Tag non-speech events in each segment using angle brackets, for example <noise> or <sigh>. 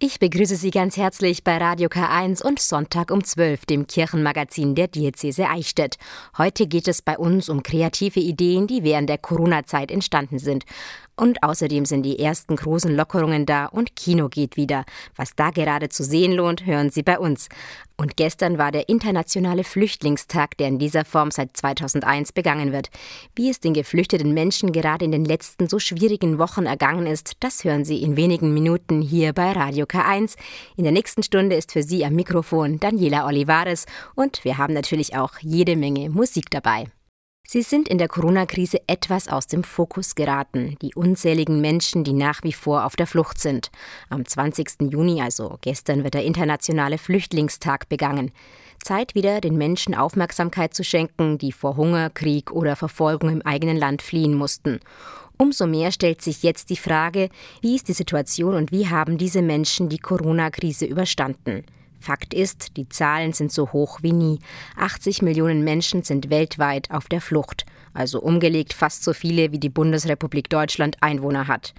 Ich begrüße Sie ganz herzlich bei Radio K1 und Sonntag um 12, dem Kirchenmagazin der Diözese Eichstätt. Heute geht es bei uns um kreative Ideen, die während der Corona-Zeit entstanden sind. Und außerdem sind die ersten großen Lockerungen da und Kino geht wieder. Was da gerade zu sehen lohnt, hören Sie bei uns. Und gestern war der internationale Flüchtlingstag, der in dieser Form seit 2001 begangen wird. Wie es den geflüchteten Menschen gerade in den letzten so schwierigen Wochen ergangen ist, das hören Sie in wenigen Minuten hier bei Radio K1. In der nächsten Stunde ist für Sie am Mikrofon Daniela Olivares und wir haben natürlich auch jede Menge Musik dabei. Sie sind in der Corona-Krise etwas aus dem Fokus geraten, die unzähligen Menschen, die nach wie vor auf der Flucht sind. Am 20. Juni, also gestern, wird der internationale Flüchtlingstag begangen. Zeit wieder, den Menschen Aufmerksamkeit zu schenken, die vor Hunger, Krieg oder Verfolgung im eigenen Land fliehen mussten. Umso mehr stellt sich jetzt die Frage, wie ist die Situation und wie haben diese Menschen die Corona-Krise überstanden? Fakt ist, die Zahlen sind so hoch wie nie. 80 Millionen Menschen sind weltweit auf der Flucht, also umgelegt fast so viele wie die Bundesrepublik Deutschland Einwohner hat.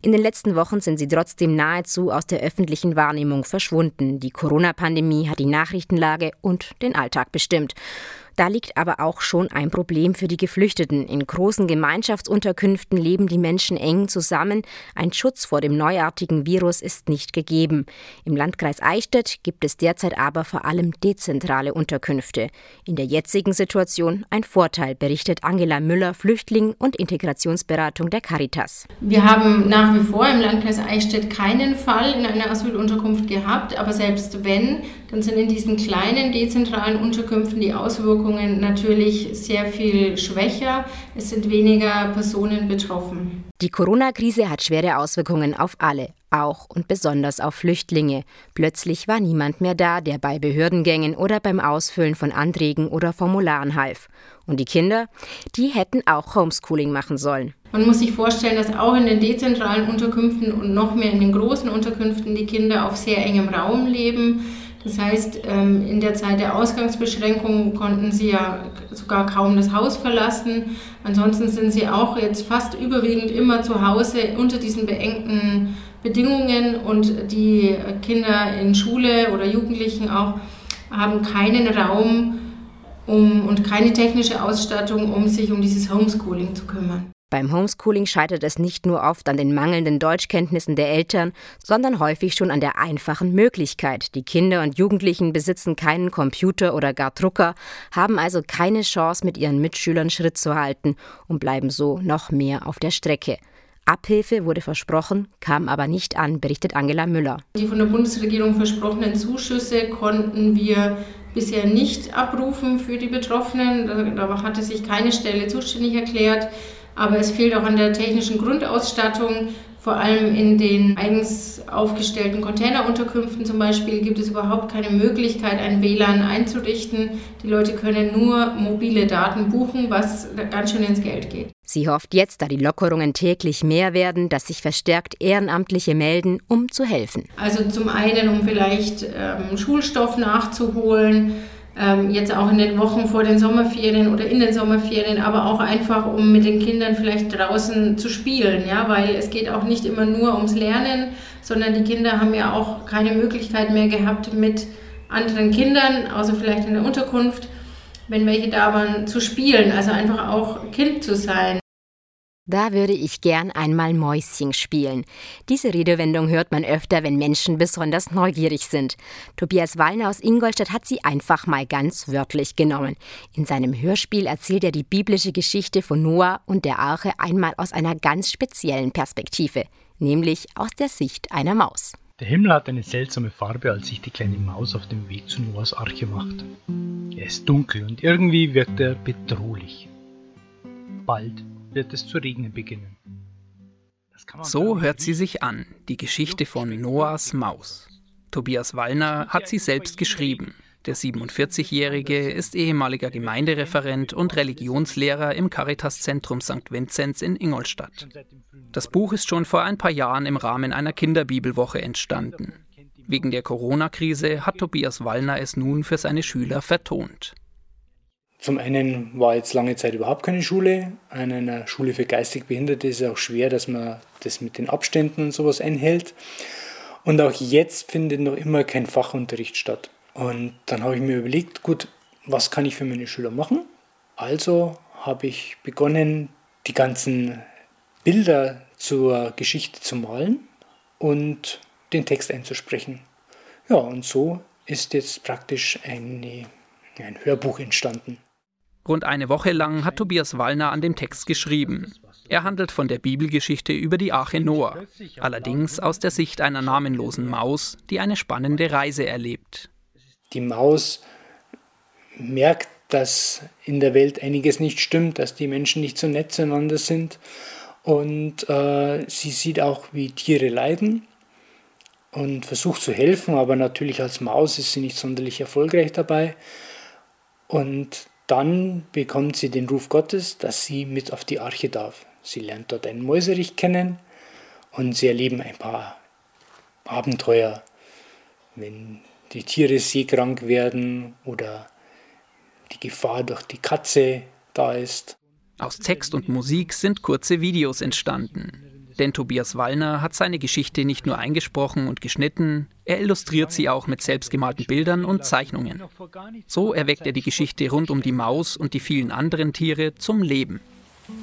In den letzten Wochen sind sie trotzdem nahezu aus der öffentlichen Wahrnehmung verschwunden. Die Corona-Pandemie hat die Nachrichtenlage und den Alltag bestimmt. Da liegt aber auch schon ein Problem für die Geflüchteten. In großen Gemeinschaftsunterkünften leben die Menschen eng zusammen. Ein Schutz vor dem neuartigen Virus ist nicht gegeben. Im Landkreis Eichstätt gibt es derzeit aber vor allem dezentrale Unterkünfte. In der jetzigen Situation ein Vorteil, berichtet Angela Müller, Flüchtling und Integrationsberatung der Caritas. Wir haben nach wie vor im Landkreis Eichstätt keinen Fall in einer Asylunterkunft gehabt, aber selbst wenn, dann sind in diesen kleinen dezentralen Unterkünften die Auswirkungen natürlich sehr viel schwächer. Es sind weniger Personen betroffen. Die Corona-Krise hat schwere Auswirkungen auf alle, auch und besonders auf Flüchtlinge. Plötzlich war niemand mehr da, der bei Behördengängen oder beim Ausfüllen von Anträgen oder Formularen half. Und die Kinder, die hätten auch Homeschooling machen sollen. Man muss sich vorstellen, dass auch in den dezentralen Unterkünften und noch mehr in den großen Unterkünften die Kinder auf sehr engem Raum leben. Das heißt, ähm, in der Zeit der Ausgangsbeschränkungen konnten sie ja sogar kaum das Haus verlassen. Ansonsten sind sie auch jetzt fast überwiegend immer zu Hause unter diesen beengten Bedingungen und die Kinder in Schule oder Jugendlichen auch haben keinen Raum um, und keine technische Ausstattung, um sich um dieses Homeschooling zu kümmern. Beim Homeschooling scheitert es nicht nur oft an den mangelnden Deutschkenntnissen der Eltern, sondern häufig schon an der einfachen Möglichkeit. Die Kinder und Jugendlichen besitzen keinen Computer oder gar Drucker, haben also keine Chance, mit ihren Mitschülern Schritt zu halten und bleiben so noch mehr auf der Strecke. Abhilfe wurde versprochen, kam aber nicht an, berichtet Angela Müller. Die von der Bundesregierung versprochenen Zuschüsse konnten wir bisher nicht abrufen für die Betroffenen. Da hatte sich keine Stelle zuständig erklärt aber es fehlt auch an der technischen Grundausstattung. Vor allem in den eigens aufgestellten Containerunterkünften zum Beispiel gibt es überhaupt keine Möglichkeit, ein WLAN einzurichten. Die Leute können nur mobile Daten buchen, was ganz schön ins Geld geht. Sie hofft jetzt, da die Lockerungen täglich mehr werden, dass sich verstärkt Ehrenamtliche melden, um zu helfen. Also zum einen, um vielleicht ähm, Schulstoff nachzuholen ähm, jetzt auch in den Wochen vor den Sommerferien oder in den Sommerferien, aber auch einfach, um mit den Kindern vielleicht draußen zu spielen, ja, weil es geht auch nicht immer nur ums Lernen, sondern die Kinder haben ja auch keine Möglichkeit mehr gehabt, mit anderen Kindern, außer vielleicht in der Unterkunft, wenn welche da waren, zu spielen, also einfach auch Kind zu sein. Da würde ich gern einmal Mäuschen spielen. Diese Redewendung hört man öfter, wenn Menschen besonders neugierig sind. Tobias Wallner aus Ingolstadt hat sie einfach mal ganz wörtlich genommen. In seinem Hörspiel erzählt er die biblische Geschichte von Noah und der Arche einmal aus einer ganz speziellen Perspektive, nämlich aus der Sicht einer Maus. Der Himmel hat eine seltsame Farbe, als sich die kleine Maus auf dem Weg zu Noahs Arche macht. Er ist dunkel und irgendwie wirkt er bedrohlich. Bald wird es zu regnen beginnen. So hört sie sich an, die Geschichte von Noahs Maus. Tobias Wallner hat sie selbst geschrieben. Der 47-Jährige ist ehemaliger Gemeindereferent und Religionslehrer im Caritas-Zentrum St. Vinzenz in Ingolstadt. Das Buch ist schon vor ein paar Jahren im Rahmen einer Kinderbibelwoche entstanden. Wegen der Corona-Krise hat Tobias Wallner es nun für seine Schüler vertont. Zum einen war jetzt lange Zeit überhaupt keine Schule. An einer Schule für geistig Behinderte ist es auch schwer, dass man das mit den Abständen und sowas einhält. Und auch jetzt findet noch immer kein Fachunterricht statt. Und dann habe ich mir überlegt, gut, was kann ich für meine Schüler machen? Also habe ich begonnen, die ganzen Bilder zur Geschichte zu malen und den Text einzusprechen. Ja, und so ist jetzt praktisch eine, ein Hörbuch entstanden. Rund eine Woche lang hat Tobias Wallner an dem Text geschrieben. Er handelt von der Bibelgeschichte über die Arche Noah, allerdings aus der Sicht einer namenlosen Maus, die eine spannende Reise erlebt. Die Maus merkt, dass in der Welt einiges nicht stimmt, dass die Menschen nicht so nett zueinander sind. Und äh, sie sieht auch, wie Tiere leiden und versucht zu helfen, aber natürlich als Maus ist sie nicht sonderlich erfolgreich dabei. Und dann bekommt sie den Ruf Gottes, dass sie mit auf die Arche darf. Sie lernt dort einen Mäuserich kennen und sie erleben ein paar Abenteuer, wenn die Tiere seekrank werden oder die Gefahr durch die Katze da ist. Aus Text und Musik sind kurze Videos entstanden. Denn Tobias Wallner hat seine Geschichte nicht nur eingesprochen und geschnitten, er illustriert sie auch mit selbstgemalten Bildern und Zeichnungen. So erweckt er die Geschichte rund um die Maus und die vielen anderen Tiere zum Leben.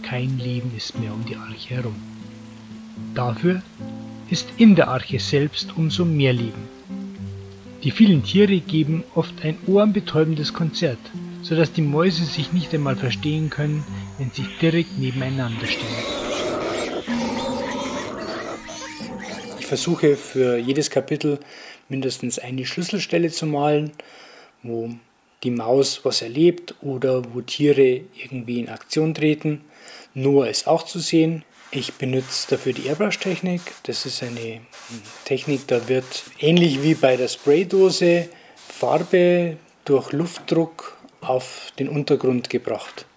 Kein Leben ist mehr um die Arche herum. Dafür ist in der Arche selbst umso mehr Leben. Die vielen Tiere geben oft ein ohrenbetäubendes Konzert, sodass die Mäuse sich nicht einmal verstehen können, wenn sie direkt nebeneinander stehen. Ich versuche für jedes Kapitel mindestens eine Schlüsselstelle zu malen, wo die Maus was erlebt oder wo Tiere irgendwie in Aktion treten. Noah ist auch zu sehen. Ich benutze dafür die Airbrush-Technik. Das ist eine Technik, da wird ähnlich wie bei der Spraydose Farbe durch Luftdruck auf den Untergrund gebracht.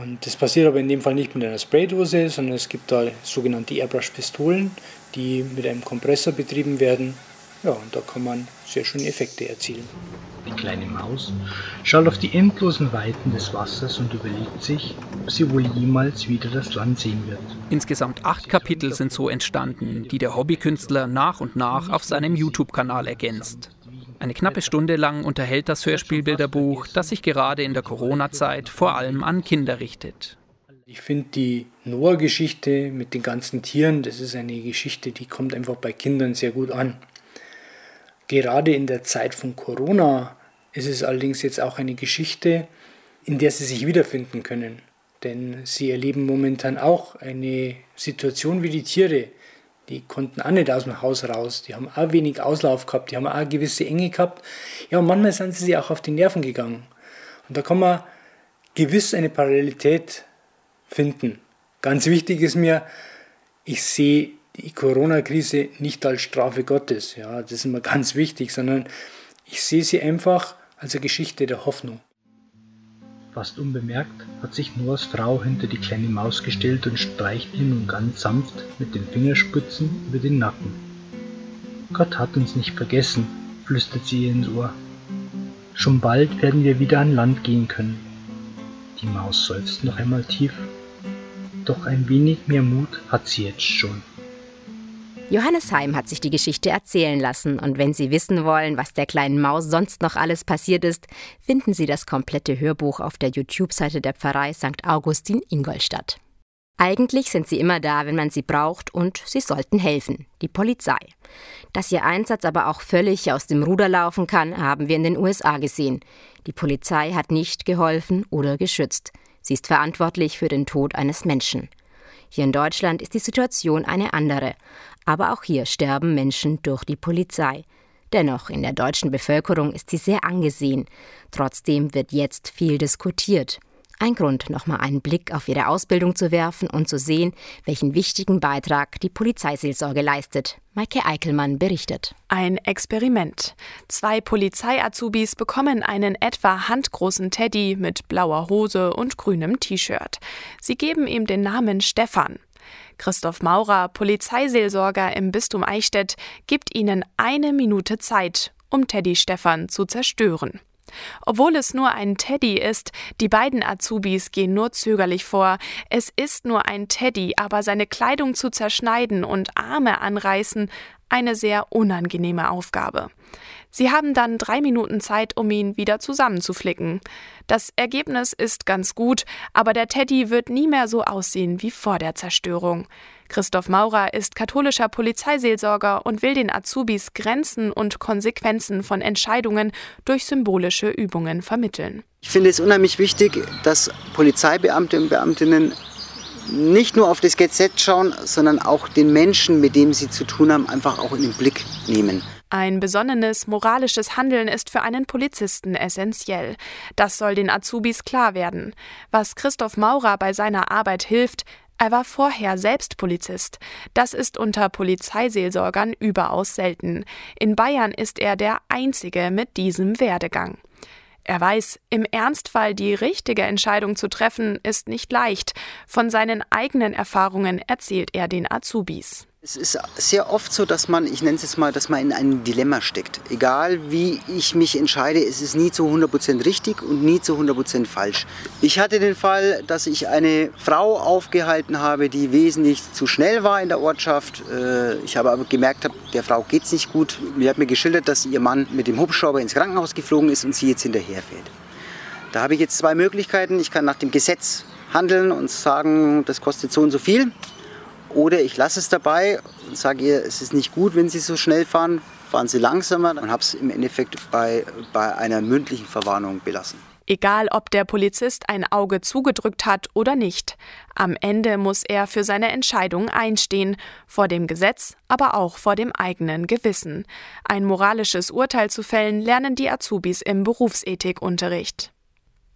Und das passiert aber in dem Fall nicht mit einer Spraydose, sondern es gibt da sogenannte Airbrush-Pistolen, die mit einem Kompressor betrieben werden. Ja, und da kann man sehr schöne Effekte erzielen. Die kleine Maus schaut auf die endlosen Weiten des Wassers und überlegt sich, ob sie wohl jemals wieder das Land sehen wird. Insgesamt acht Kapitel sind so entstanden, die der Hobbykünstler nach und nach auf seinem YouTube-Kanal ergänzt. Eine knappe Stunde lang unterhält das Hörspielbilderbuch, das sich gerade in der Corona-Zeit vor allem an Kinder richtet. Ich finde die Noah-Geschichte mit den ganzen Tieren, das ist eine Geschichte, die kommt einfach bei Kindern sehr gut an. Gerade in der Zeit von Corona ist es allerdings jetzt auch eine Geschichte, in der sie sich wiederfinden können. Denn sie erleben momentan auch eine Situation wie die Tiere die konnten auch nicht aus dem Haus raus, die haben auch wenig Auslauf gehabt, die haben auch eine gewisse Enge gehabt. Ja, und manchmal sind sie sich auch auf die Nerven gegangen. Und da kann man gewiss eine Parallelität finden. Ganz wichtig ist mir, ich sehe die Corona-Krise nicht als Strafe Gottes, ja, das ist mir <laughs> ganz wichtig, sondern ich sehe sie einfach als eine Geschichte der Hoffnung. Fast unbemerkt hat sich Noahs Frau hinter die kleine Maus gestellt und streicht ihr nun ganz sanft mit den Fingerspitzen über den Nacken. Gott hat uns nicht vergessen, flüstert sie ihr ins Ohr. Schon bald werden wir wieder an Land gehen können. Die Maus seufzt noch einmal tief, doch ein wenig mehr Mut hat sie jetzt schon. Johannes Heim hat sich die Geschichte erzählen lassen und wenn Sie wissen wollen, was der kleinen Maus sonst noch alles passiert ist, finden Sie das komplette Hörbuch auf der YouTube-Seite der Pfarrei St. Augustin Ingolstadt. Eigentlich sind sie immer da, wenn man sie braucht und sie sollten helfen, die Polizei. Dass ihr Einsatz aber auch völlig aus dem Ruder laufen kann, haben wir in den USA gesehen. Die Polizei hat nicht geholfen oder geschützt. Sie ist verantwortlich für den Tod eines Menschen. Hier in Deutschland ist die Situation eine andere. Aber auch hier sterben Menschen durch die Polizei. Dennoch, in der deutschen Bevölkerung ist sie sehr angesehen. Trotzdem wird jetzt viel diskutiert. Ein Grund, nochmal einen Blick auf ihre Ausbildung zu werfen und zu sehen, welchen wichtigen Beitrag die Polizeiseelsorge leistet. Maike Eickelmann berichtet. Ein Experiment. Zwei Polizei-Azubis bekommen einen etwa handgroßen Teddy mit blauer Hose und grünem T-Shirt. Sie geben ihm den Namen Stefan. Christoph Maurer, Polizeiseelsorger im Bistum Eichstätt, gibt ihnen eine Minute Zeit, um Teddy Stefan zu zerstören. Obwohl es nur ein Teddy ist, die beiden Azubis gehen nur zögerlich vor. Es ist nur ein Teddy, aber seine Kleidung zu zerschneiden und Arme anreißen, eine sehr unangenehme Aufgabe. Sie haben dann drei Minuten Zeit, um ihn wieder zusammenzuflicken. Das Ergebnis ist ganz gut, aber der Teddy wird nie mehr so aussehen wie vor der Zerstörung. Christoph Maurer ist katholischer Polizeiseelsorger und will den Azubis Grenzen und Konsequenzen von Entscheidungen durch symbolische Übungen vermitteln. Ich finde es unheimlich wichtig, dass Polizeibeamte und Beamtinnen nicht nur auf das Gesetz schauen, sondern auch den Menschen, mit dem sie zu tun haben, einfach auch in den Blick nehmen. Ein besonnenes moralisches Handeln ist für einen Polizisten essentiell. Das soll den Azubis klar werden. Was Christoph Maurer bei seiner Arbeit hilft, er war vorher selbst Polizist. Das ist unter Polizeiseelsorgern überaus selten. In Bayern ist er der Einzige mit diesem Werdegang. Er weiß, im Ernstfall die richtige Entscheidung zu treffen, ist nicht leicht. Von seinen eigenen Erfahrungen erzählt er den Azubis. Es ist sehr oft so, dass man, ich nenne es jetzt mal, dass man in einem Dilemma steckt. Egal wie ich mich entscheide, es ist nie zu 100% richtig und nie zu 100% falsch. Ich hatte den Fall, dass ich eine Frau aufgehalten habe, die wesentlich zu schnell war in der Ortschaft. Äh, ich habe aber gemerkt, der Frau geht es nicht gut. Mir hat mir geschildert, dass ihr Mann mit dem Hubschrauber ins Krankenhaus geflogen ist und sie jetzt hinterherfährt. Da habe ich jetzt zwei Möglichkeiten. Ich kann nach dem Gesetz handeln und sagen, das kostet so und so viel. Oder ich lasse es dabei und sage ihr, es ist nicht gut, wenn Sie so schnell fahren, fahren Sie langsamer und habe es im Endeffekt bei, bei einer mündlichen Verwarnung belassen. Egal, ob der Polizist ein Auge zugedrückt hat oder nicht. Am Ende muss er für seine Entscheidung einstehen, vor dem Gesetz, aber auch vor dem eigenen Gewissen. Ein moralisches Urteil zu fällen, lernen die Azubis im Berufsethikunterricht.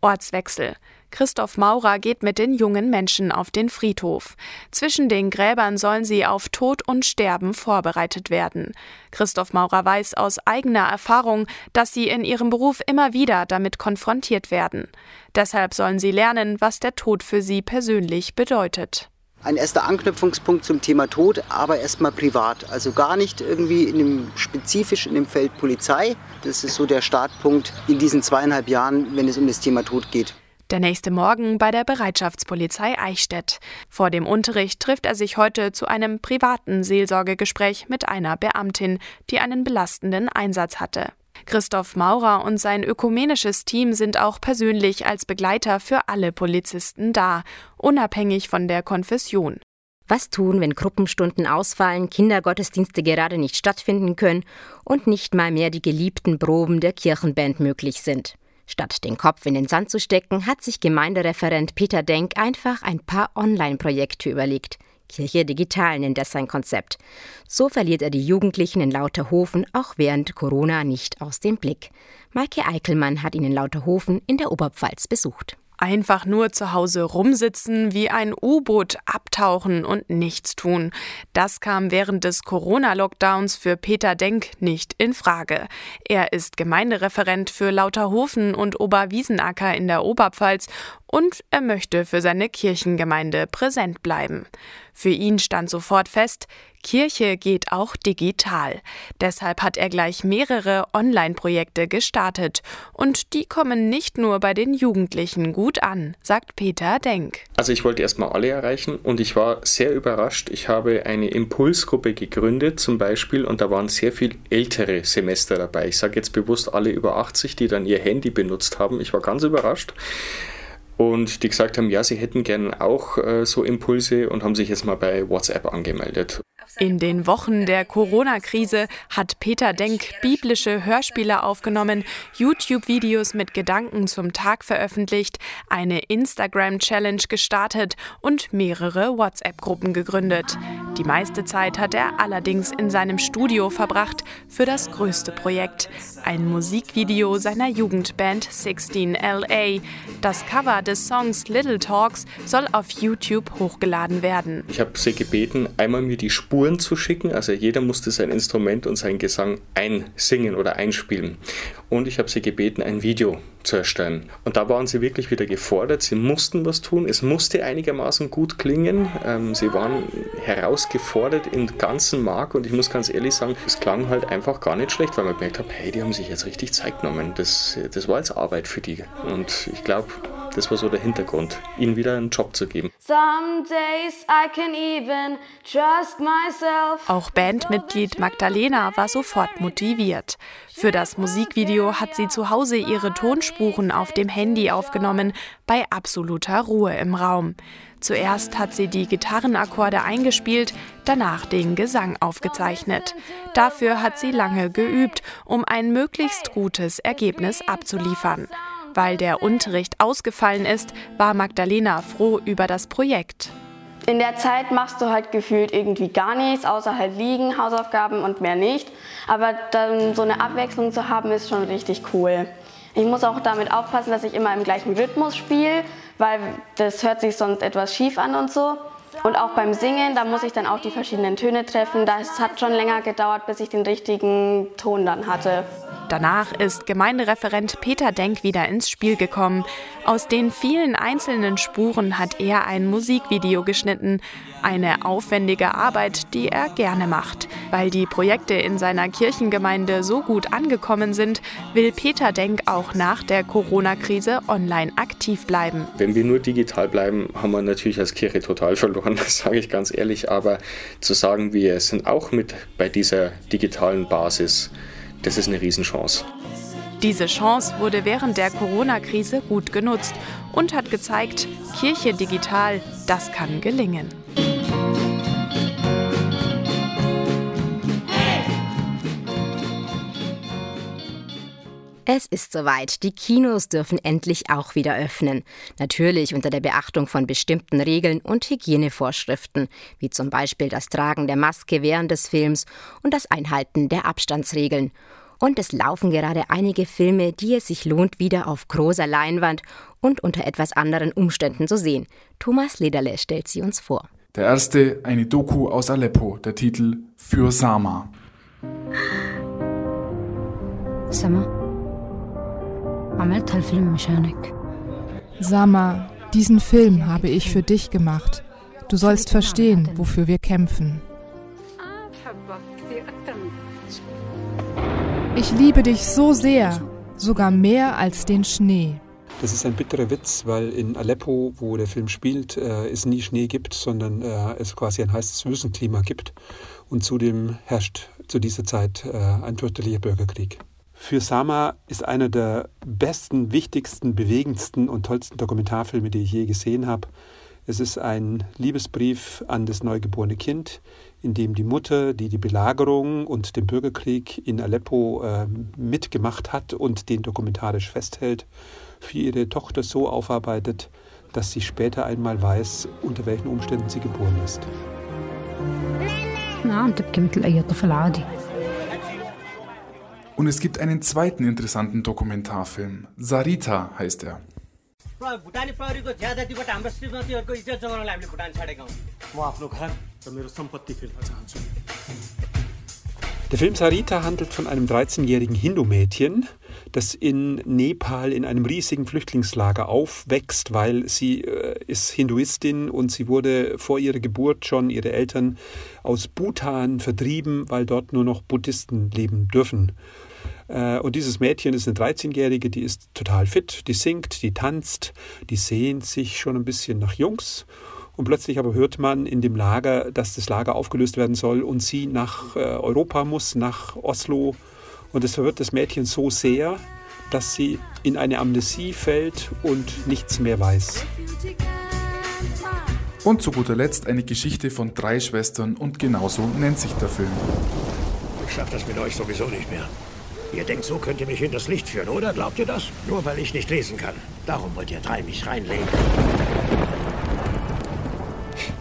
Ortswechsel. Christoph Maurer geht mit den jungen Menschen auf den Friedhof. Zwischen den Gräbern sollen sie auf Tod und Sterben vorbereitet werden. Christoph Maurer weiß aus eigener Erfahrung, dass sie in ihrem Beruf immer wieder damit konfrontiert werden. Deshalb sollen sie lernen, was der Tod für sie persönlich bedeutet ein erster Anknüpfungspunkt zum Thema Tod, aber erstmal privat. Also gar nicht irgendwie in dem, spezifisch in dem Feld Polizei. Das ist so der Startpunkt in diesen zweieinhalb Jahren, wenn es um das Thema Tod geht. Der nächste Morgen bei der Bereitschaftspolizei Eichstätt. Vor dem Unterricht trifft er sich heute zu einem privaten Seelsorgegespräch mit einer Beamtin, die einen belastenden Einsatz hatte. Christoph Maurer und sein ökumenisches Team sind auch persönlich als Begleiter für alle Polizisten da, unabhängig von der Konfession. Was tun, wenn Gruppenstunden ausfallen, Kindergottesdienste gerade nicht stattfinden können und nicht mal mehr die geliebten Proben der Kirchenband möglich sind? Statt den Kopf in den Sand zu stecken, hat sich Gemeindereferent Peter Denk einfach ein paar Online-Projekte überlegt. Kirche Digital nennt er sein Konzept. So verliert er die Jugendlichen in Lauterhofen auch während Corona nicht aus dem Blick. Maike Eickelmann hat ihn in Lauterhofen in der Oberpfalz besucht. Einfach nur zu Hause rumsitzen, wie ein U-Boot abtauchen und nichts tun. Das kam während des Corona-Lockdowns für Peter Denk nicht in Frage. Er ist Gemeindereferent für Lauterhofen und Oberwiesenacker in der Oberpfalz und er möchte für seine Kirchengemeinde präsent bleiben. Für ihn stand sofort fest, Kirche geht auch digital. Deshalb hat er gleich mehrere Online-Projekte gestartet. Und die kommen nicht nur bei den Jugendlichen gut an, sagt Peter Denk. Also ich wollte erstmal alle erreichen und ich war sehr überrascht. Ich habe eine Impulsgruppe gegründet zum Beispiel und da waren sehr viel ältere Semester dabei. Ich sage jetzt bewusst alle über 80, die dann ihr Handy benutzt haben. Ich war ganz überrascht und die gesagt haben, ja, sie hätten gern auch äh, so Impulse und haben sich jetzt mal bei WhatsApp angemeldet. In den Wochen der Corona-Krise hat Peter Denk biblische Hörspiele aufgenommen, YouTube-Videos mit Gedanken zum Tag veröffentlicht, eine Instagram-Challenge gestartet und mehrere WhatsApp-Gruppen gegründet. Die meiste Zeit hat er allerdings in seinem Studio verbracht für das größte Projekt, ein Musikvideo seiner Jugendband 16LA. Das Cover des Songs Little Talks soll auf YouTube hochgeladen werden. Ich habe sie gebeten, einmal mir die Spuren zu schicken. Also jeder musste sein Instrument und seinen Gesang einsingen oder einspielen. Und ich habe sie gebeten, ein Video zu erstellen. Und da waren sie wirklich wieder gefordert. Sie mussten was tun. Es musste einigermaßen gut klingen. Ähm, sie waren herausgefordert im ganzen Mark. Und ich muss ganz ehrlich sagen, es klang halt einfach gar nicht schlecht, weil man gemerkt hat, hey, die haben sich jetzt richtig Zeit genommen. Das, das war jetzt Arbeit für die. Und ich glaube, Das war so der Hintergrund, ihnen wieder einen Job zu geben. Auch Bandmitglied Magdalena war sofort motiviert. Für das Musikvideo hat sie zu Hause ihre Tonspuren auf dem Handy aufgenommen, bei absoluter Ruhe im Raum. Zuerst hat sie die Gitarrenakkorde eingespielt, danach den Gesang aufgezeichnet. Dafür hat sie lange geübt, um ein möglichst gutes Ergebnis abzuliefern. Weil der Unterricht ausgefallen ist, war Magdalena froh über das Projekt. In der Zeit machst du halt gefühlt irgendwie gar nichts, außer halt liegen, Hausaufgaben und mehr nicht. Aber dann so eine Abwechslung zu haben, ist schon richtig cool. Ich muss auch damit aufpassen, dass ich immer im gleichen Rhythmus spiele, weil das hört sich sonst etwas schief an und so. Und auch beim Singen, da muss ich dann auch die verschiedenen Töne treffen. Das hat schon länger gedauert, bis ich den richtigen Ton dann hatte. Danach ist Gemeindereferent Peter Denk wieder ins Spiel gekommen. Aus den vielen einzelnen Spuren hat er ein Musikvideo geschnitten. Eine aufwendige Arbeit, die er gerne macht. Weil die Projekte in seiner Kirchengemeinde so gut angekommen sind, will Peter Denk auch nach der Corona-Krise online aktiv bleiben. Wenn wir nur digital bleiben, haben wir natürlich als Kirche total verloren, <laughs> das sage ich ganz ehrlich. Aber zu sagen, wir sind auch mit bei dieser digitalen Basis, das ist eine Riesenchance. Diese Chance wurde während der Corona-Krise gut genutzt und hat gezeigt, Kirche digital, das kann gelingen. Es ist soweit. Die Kinos dürfen endlich auch wieder öffnen. Natürlich unter der Beachtung von bestimmten Regeln und Hygienevorschriften, wie zum Beispiel das Tragen der Maske während des Films und das Einhalten der Abstandsregeln. Und es laufen gerade einige Filme, die es sich lohnt, wieder auf großer Leinwand und unter etwas anderen Umständen zu sehen. Thomas Lederle stellt sie uns vor. Der erste, eine Doku aus Aleppo, der Titel Für Sama. Sama. عملت هالفيلم مشانك Sama, diesen Film habe ich für dich gemacht. Du sollst verstehen, wofür wir kämpfen. Ich liebe dich so sehr, sogar mehr als den Schnee. Das ist ein bitterer Witz, weil in Aleppo, wo der Film spielt, äh, es nie Schnee gibt, sondern äh, es quasi ein heißes Wüstenklima gibt. Und zudem herrscht zu dieser Zeit äh, ein fürchterlicher Bürgerkrieg. Für Sama ist einer der besten, wichtigsten, bewegendsten und tollsten Dokumentarfilme, die ich je gesehen habe. Es ist ein Liebesbrief an das neugeborene Kind, in dem die Mutter, die die Belagerung und den Bürgerkrieg in Aleppo äh, mitgemacht hat und den dokumentarisch festhält, für ihre Tochter so aufarbeitet, dass sie später einmal weiß, unter welchen Umständen sie geboren ist. نعم تبكي مثل أي طفل عادي und es gibt einen zweiten interessanten Dokumentarfilm. Sarita heißt er. Der Film Sarita handelt von einem 13-jährigen Hindu-Mädchen, das in Nepal in einem riesigen Flüchtlingslager aufwächst, weil sie äh, ist Hinduistin und sie wurde vor ihrer Geburt schon ihre Eltern aus Bhutan vertrieben, weil dort nur noch Buddhisten leben dürfen. Äh, und dieses Mädchen ist eine 13-Jährige, die ist total fit, die singt, die tanzt, die sehnt sich schon ein bisschen nach Jungs. Und plötzlich aber hört man in dem Lager, dass das Lager aufgelöst werden soll und sie nach äh, Europa muss, nach Oslo. Und es verwirrt das Mädchen so sehr, dass sie in eine Amnesie fällt und nichts mehr weiß. Und zu guter Letzt eine Geschichte von drei Schwestern und genauso nennt sich der Film. Ich schaff das mit euch sowieso nicht mehr. Ihr denkt, so könnt ihr mich in das Licht führen, oder? Glaubt ihr das? Nur weil ich nicht lesen kann. Darum wollt ihr drei mich reinlegen.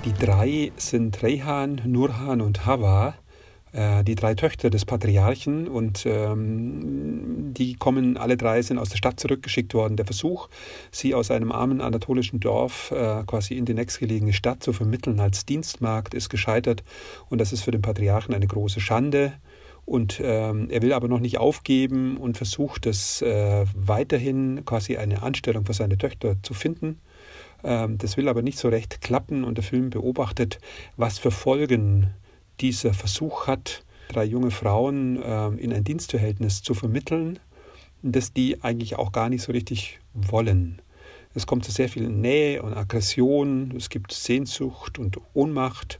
Die drei sind Rehan, Nurhan und Hava, äh, die drei Töchter des Patriarchen. Und ähm, die kommen, alle drei sind aus der Stadt zurückgeschickt worden. Der Versuch, sie aus einem armen anatolischen Dorf äh, quasi in die nächstgelegene Stadt zu vermitteln als Dienstmarkt, ist gescheitert. Und das ist für den Patriarchen eine große Schande. Und ähm, er will aber noch nicht aufgeben und versucht es äh, weiterhin quasi eine Anstellung für seine Töchter zu finden. Ähm, das will aber nicht so recht klappen und der Film beobachtet, was für Folgen dieser Versuch hat, drei junge Frauen äh, in ein Dienstverhältnis zu vermitteln, das die eigentlich auch gar nicht so richtig wollen. Es kommt zu sehr viel Nähe und Aggression, es gibt Sehnsucht und Ohnmacht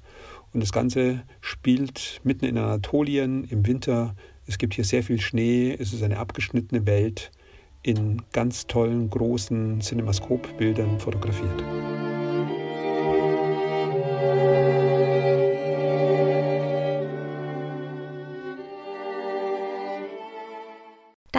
und das Ganze spielt mitten in Anatolien im Winter. Es gibt hier sehr viel Schnee, es ist eine abgeschnittene Welt in ganz tollen, großen Cinemascope-Bildern fotografiert.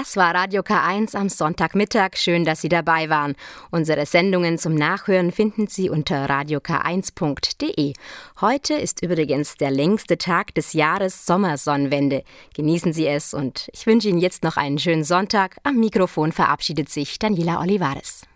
Das war Radio K1 am Sonntagmittag. Schön, dass Sie dabei waren. Unsere Sendungen zum Nachhören finden Sie unter radiok1.de. Heute ist übrigens der längste Tag des Jahres Sommersonnenwende. Genießen Sie es und ich wünsche Ihnen jetzt noch einen schönen Sonntag. Am Mikrofon verabschiedet sich Daniela Olivares.